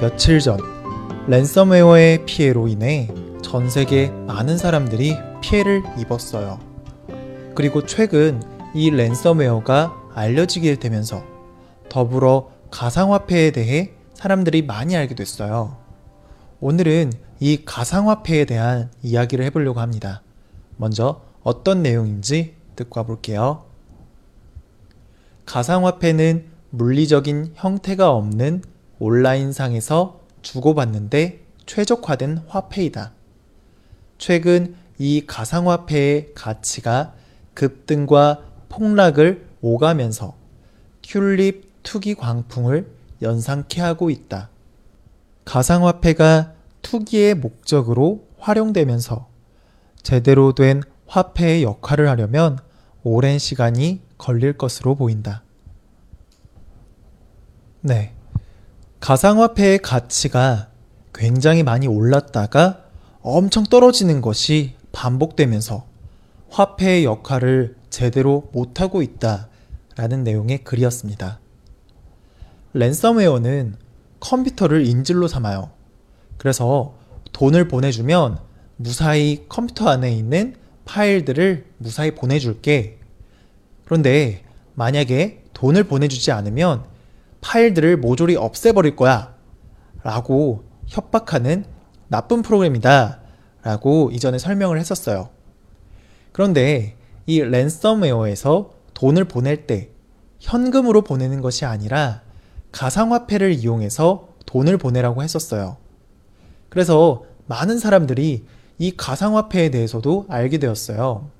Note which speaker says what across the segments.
Speaker 1: 며칠 전 랜섬웨어의 피해로 인해 전 세계 많은 사람들이 피해를 입었어요. 그리고 최근 이 랜섬웨어가 알려지게 되면서 더불어 가상화폐에 대해 사람들이 많이 알게 됐어요. 오늘은 이 가상화폐에 대한 이야기를 해보려고 합니다. 먼저 어떤 내용인지 듣고 와볼게요. 가상화폐는 물리적인 형태가 없는 온라인상에서 주고받는데 최적화된 화폐이다. 최근 이 가상화폐의 가치가 급등과 폭락을 오가면서 튤립 투기 광풍을 연상케 하고 있다. 가상화폐가 투기의 목적으로 활용되면서 제대로 된 화폐의 역할을 하려면 오랜 시간이 걸릴 것으로 보인다. 네. 가상화폐의 가치가 굉장히 많이 올랐다가 엄청 떨어지는 것이 반복되면서 화폐의 역할을 제대로 못하고 있다라는 내용의 글이었습니다. 랜섬웨어는 컴퓨터를 인질로 삼아요. 그래서 돈을 보내주면 무사히 컴퓨터 안에 있는 파일들을 무사히 보내줄게. 그런데 만약에 돈을 보내주지 않으면 파일들을 모조리 없애버릴 거야. 라고 협박하는 나쁜 프로그램이다. 라고 이전에 설명을 했었어요. 그런데 이 랜섬웨어에서 돈을 보낼 때 현금으로 보내는 것이 아니라 가상화폐를 이용해서 돈을 보내라고 했었어요. 그래서 많은 사람들이 이 가상화폐에 대해서도 알게 되었어요.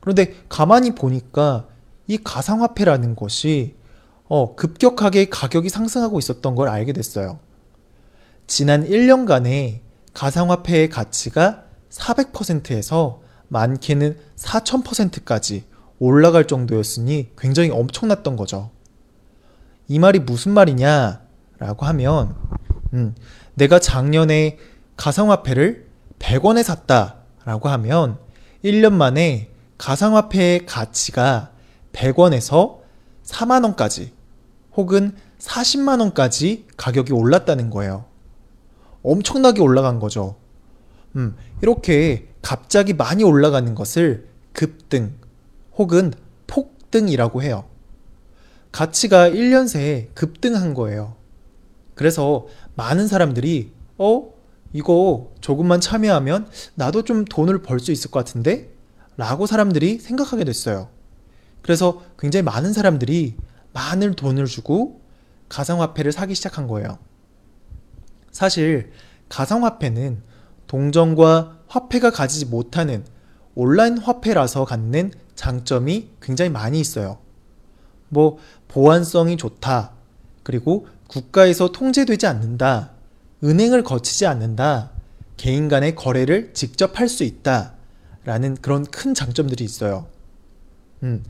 Speaker 1: 그런데 가만히 보니까 이 가상화폐라는 것이 어, 급격하게 가격이 상승하고 있었던 걸 알게 됐어요. 지난 1년간에 가상화폐의 가치가 400%에서 많게는 4000%까지 올라갈 정도였으니 굉장히 엄청났던 거죠. 이 말이 무슨 말이냐? 라고 하면, 음, 내가 작년에 가상화폐를 100원에 샀다. 라고 하면, 1년 만에 가상화폐의 가치가 100원에서 4만원까지 혹은 40만 원까지 가격이 올랐다는 거예요. 엄청나게 올라간 거죠. 음, 이렇게 갑자기 많이 올라가는 것을 급등 혹은 폭등이라고 해요. 가치가 1년 새에 급등한 거예요. 그래서 많은 사람들이, 어? 이거 조금만 참여하면 나도 좀 돈을 벌 수 있을 것 같은데? 라고 사람들이 생각하게 됐어요. 그래서 굉장히 많은 사람들이 많은 돈을 주고 가상화폐를 사기 시작한 거예요. 사실 가상화폐는 동전과 화폐가 가지지 못하는 온라인 화폐라서 갖는 장점이 굉장히 많이 있어요. 뭐 보안성이 좋다. 그리고 국가에서 통제되지 않는다. 은행을 거치지 않는다. 개인 간의 거래를 직접 할 수 있다. 라는 그런 큰 장점들이 있어요. 음.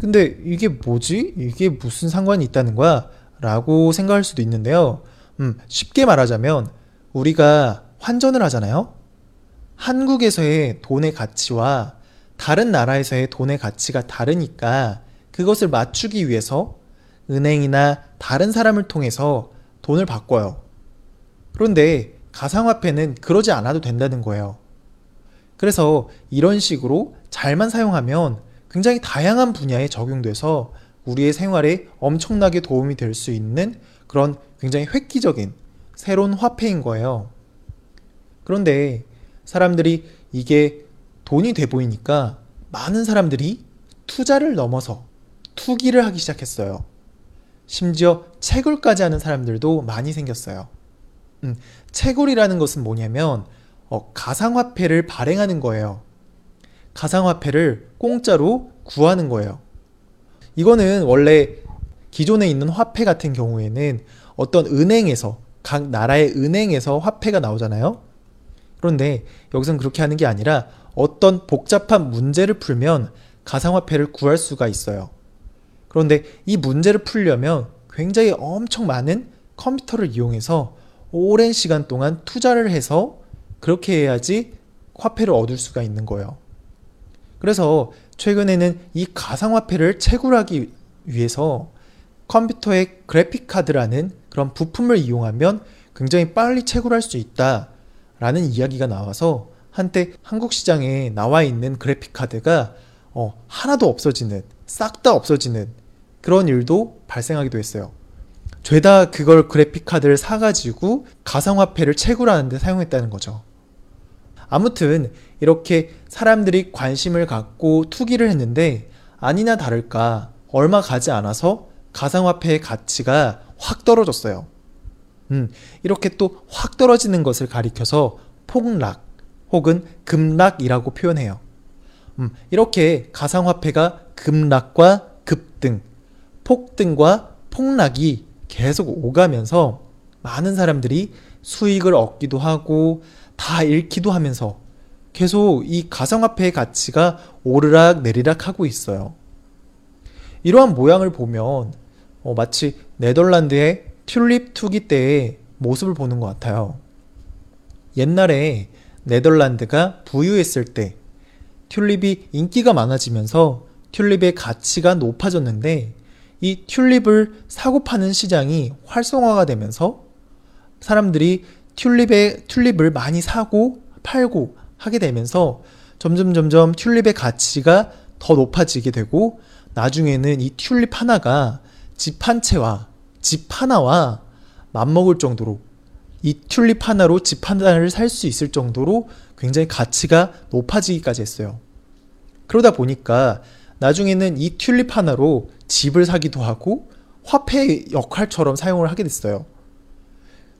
Speaker 1: 근데 이게 뭐지? 이게 무슨 상관이 있다는 거야? 라고 생각할 수도 있는데요. 음, 쉽게 말하자면 우리가 환전을 하잖아요. 한국에서의 돈의 가치와 다른 나라에서의 돈의 가치가 다르니까 그것을 맞추기 위해서 은행이나 다른 사람을 통해서 돈을 바꿔요. 그런데 가상화폐는 그러지 않아도 된다는 거예요. 그래서 이런 식으로 잘만 사용하면 굉장히 다양한 분야에 적용돼서 우리의 생활에 엄청나게 도움이 될 수 있는 그런 굉장히 획기적인 새로운 화폐인 거예요. 그런데 사람들이 이게 돈이 돼 보이니까 많은 사람들이 투자를 넘어서 투기를 하기 시작했어요. 심지어 채굴까지 하는 사람들도 많이 생겼어요. 음, 채굴이라는 것은 뭐냐면 어, 가상화폐를 발행하는 거예요. 가상화폐를 공짜로 구하는 거예요. 이거는 원래 기존에 있는 화폐 같은 경우에는 어떤 은행에서 각 나라의 은행에서 화폐가 나오잖아요. 그런데 여기서는 그렇게 하는 게 아니라 어떤 복잡한 문제를 풀면 가상화폐를 구할 수가 있어요. 그런데 이 문제를 풀려면 굉장히 엄청 많은 컴퓨터를 이용해서 오랜 시간 동안 투자를 해서 그렇게 해야지 화폐를 얻을 수가 있는 거예요. 그래서 최근에는 이 가상화폐를 채굴하기 위해서 컴퓨터의 그래픽 카드라는 그런 부품을 이용하면 굉장히 빨리 채굴할 수 있다라는 이야기가 나와서 한때 한국 시장에 나와 있는 그래픽 카드가 어, 하나도 없어지는 싹 다 없어지는 그런 일도 발생하기도 했어요. 죄다 그걸 그래픽 카드를 사가지고 가상화폐를 채굴하는데 사용했다는 거죠. 아무튼 이렇게 사람들이 관심을 갖고 투기를 했는데 아니나 다를까 얼마 가지 않아서 가상화폐의 가치가 확 떨어졌어요. 음, 이렇게 또 확 떨어지는 것을 가리켜서 폭락 혹은 급락이라고 표현해요. 음, 이렇게 가상화폐가 급락과 급등, 폭등과 폭락이 계속 오가면서 많은 사람들이 수익을 얻기도 하고 다 잃기도 하면서 계속 이 가상화폐의 가치가 오르락 내리락 하고 있어요. 이러한 모양을 보면 어, 마치 네덜란드의 튤립 투기 때의 모습을 보는 것 같아요. 옛날에 네덜란드가 부유했을 때 튤립이 인기가 많아지면서 튤립의 가치가 높아졌는데 이 튤립을 사고 파는 시장이 활성화가 되면서 사람들이 튤립의 튤립을 많이 사고 팔고 하게 되면서 점점 점점 튤립의 가치가 더 높아지게 되고 나중에는 이 튤립 하나가 집 한 채와 집 하나와 맞먹을 정도로 이 튤립 하나로 집 하나를 살 수 있을 정도로 굉장히 가치가 높아지기까지 했어요. 그러다 보니까 나중에는 이 튤립 하나로 집을 사기도 하고 화폐 역할처럼 사용을 하게 됐어요.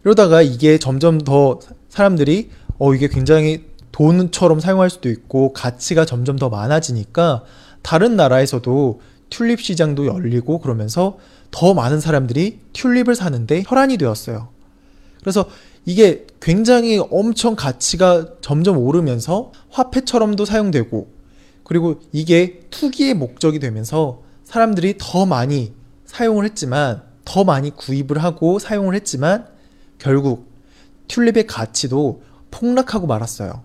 Speaker 1: 이러다가 이게 점점 더 사람들이 어 이게 굉장히 돈처럼 사용할 수도 있고 가치가 점점 더 많아지니까 다른 나라에서도 튤립 시장도 열리고 그러면서 더 많은 사람들이 튤립을 사는데 혈안이 되었어요. 그래서 이게 굉장히 엄청 가치가 점점 오르면서 화폐처럼도 사용되고 그리고 이게 투기의 목적이 되면서 사람들이 더 많이 사용을 했지만 더 많이 구입을 하고 사용을 했지만 결국 튤립의 가치도 폭락하고 말았어요.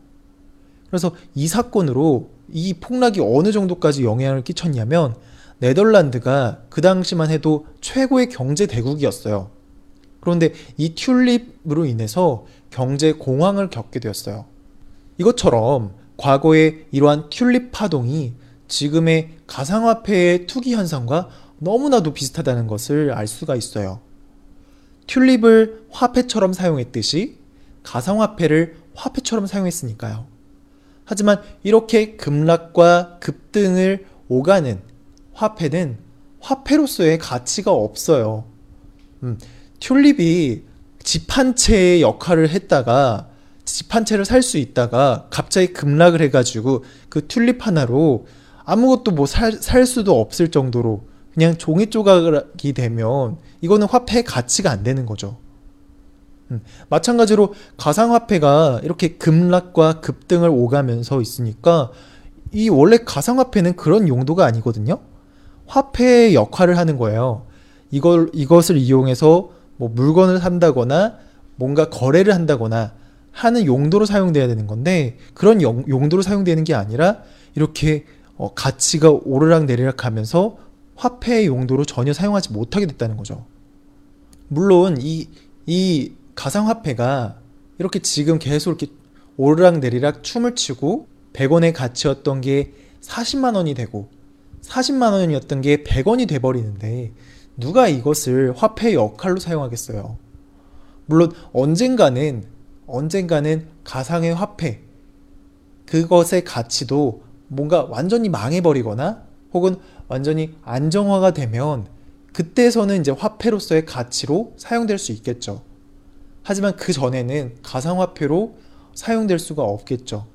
Speaker 1: 그래서 이 사건으로 이 폭락이 어느 정도까지 영향을 끼쳤냐면 네덜란드가 그 당시만 해도 최고의 경제 대국이었어요. 그런데 이 튤립으로 인해서 경제 공황을 겪게 되었어요. 이것처럼 과거의 이러한 튤립 파동이 지금의 가상화폐의 투기 현상과 너무나도 비슷하다는 것을 알 수가 있어요. 튤립을 화폐처럼 사용했듯이 가상화폐를 화폐처럼 사용했으니까요. 하지만 이렇게 급락과 급등을 오가는 화폐는 화폐로서의 가치가 없어요. 음, 튤립이 집 한 채의 역할을 했다가 집 한 채를 살 수 있다가 갑자기 급락을 해가지고 그 튤립 하나로 아무것도 뭐 살 수도 없을 정도로 그냥 종이 조각이 되면 이거는 화폐의 가치가 안 되는 거죠. 음, 마찬가지로 가상화폐가 이렇게 급락과 급등을 오가면서 있으니까 이 원래 가상화폐는 그런 용도가 아니거든요. 화폐의 역할을 하는 거예요. 이걸 이것을 이용해서 뭐 물건을 산다거나 뭔가 거래를 한다거나 하는 용도로 사용돼야 되는 건데 그런 용, 용도로 사용되는 게 아니라 이렇게 어, 가치가 오르락 내리락 하면서 화폐의 용도로 전혀 사용하지 못하게 됐다는 거죠. 물론 이, 이 가상화폐가 이렇게 지금 계속 이렇게 오르락 내리락 춤을 추고 100원의 가치였던 게 40만 원이 되고 40만 원이었던 게 100원이 돼버리는데 누가 이것을 화폐 역할로 사용하겠어요? 물론 언젠가는 언젠가는 가상의 화폐 그것의 가치도 뭔가 완전히 망해버리거나 혹은 완전히 안정화가 되면 그때서는 이제 화폐로서의 가치로 사용될 수 있겠죠. 하지만 그 전에는 가상화폐로 사용될 수가 없겠죠.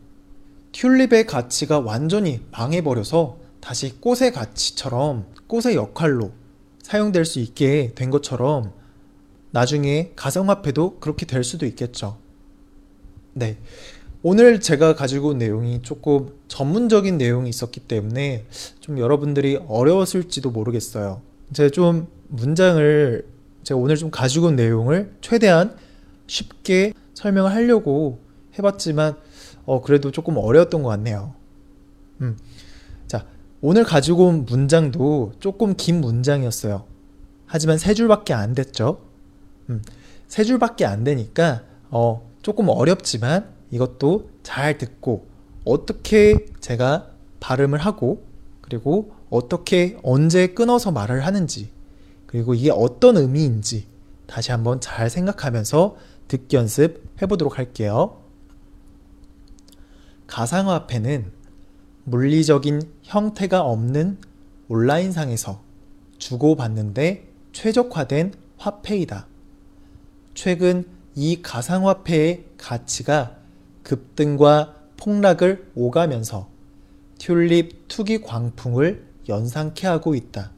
Speaker 1: 튤립의 가치가 완전히 망해버려서 다시 꽃의 가치처럼 꽃의 역할로 사용될 수 있게 된 것처럼 나중에 가상화폐도 그렇게 될 수도 있겠죠. 네. 오늘 제가 가지고 온 내용이 조금 전문적인 내용이 있었기 때문에 좀 여러분들이 어려웠을지도 모르겠어요. 제가 좀 문장을 제가 오늘 좀 가지고 온 내용을 최대한 쉽게 설명을 하려고 해봤지만 어 그래도 조금 어려웠던 것 같네요. 음. 자 오늘 가지고 온 문장도 조금 긴 문장이었어요. 하지만 세 줄밖에 안 됐죠. 음. 세 줄밖에 안 되니까 어, 조금 어렵지만 이것도 잘 듣고 어떻게 제가 발음을 하고 그리고 어떻게 언제 끊어서 말을 하는지 그리고 이게 어떤 의미인지 다시 한번 잘 생각하면서 듣기 연습 해보도록 할게요. 가상화폐는 물리적인 형태가 없는 온라인상에서 주고받는데 최적화된 화폐이다. 최근 이 가상화폐의 가치가 급등과 폭락을 오가면서 튤립 투기 광풍을 연상케 하고 있다.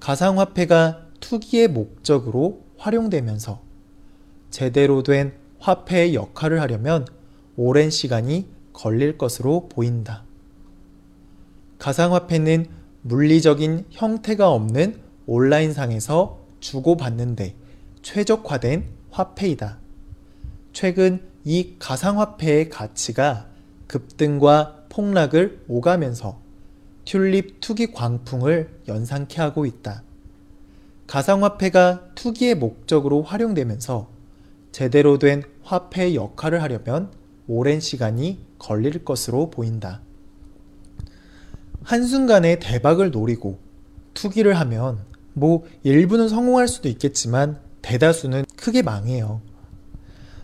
Speaker 1: 가상화폐가 투기의 목적으로 활용되면서 제대로 된 화폐의 역할을 하려면 오랜 시간이 걸릴 것으로 보인다. 가상화폐는 물리적인 형태가 없는 온라인상에서 주고받는데 최적화된 화폐이다. 최근 이 가상화폐의 가치가 급등과 폭락을 오가면서 튤립 투기 광풍을 연상케 하고 있다. 가상화폐가 투기의 목적으로 활용되면서 제대로 된 화폐의 역할을 하려면 오랜 시간이 걸릴 것으로 보인다. 한순간에 대박을 노리고 투기를 하면 뭐 일부는 성공할 수도 있겠지만 대다수는 크게 망해요.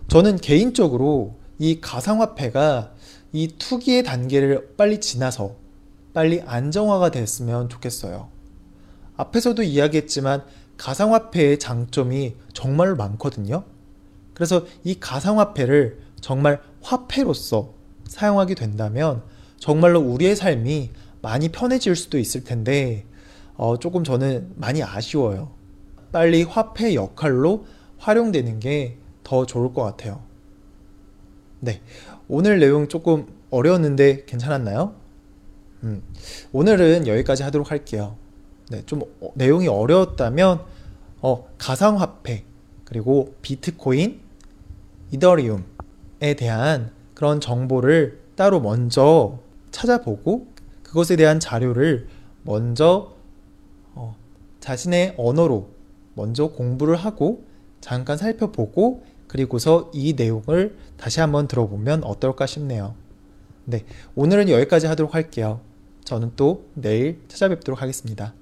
Speaker 1: 저는 개인적으로 이 가상화폐가 이 투기의 단계를 빨리 지나서 빨리 안정화가 됐으면 좋겠어요. 앞에서도 이야기했지만 가상화폐의 장점이 정말로 많거든요. 그래서 이 가상화폐를 정말 화폐로서 사용하게 된다면 정말로 우리의 삶이 많이 편해질 수도 있을 텐데 어, 조금 저는 많이 아쉬워요. 빨리 화폐 역할로 활용되는 게 더 좋을 것 같아요. 네. 오늘 내용 조금 어려웠는데 괜찮았나요? 음, 오늘은 여기까지 하도록 할게요. 네, 좀 어, 내용이 어려웠다면 어, 가상화폐 그리고 비트코인, 이더리움에 대한 그런 정보를 따로 먼저 찾아보고 그것에 대한 자료를 먼저 어, 자신의 언어로 먼저 공부를 하고 잠깐 살펴보고 그리고서 이 내용을 다시 한번 들어보면 어떨까 싶네요. 네, 오늘은 여기까지 하도록 할게요. 저는 또 내일 찾아뵙도록 하겠습니다.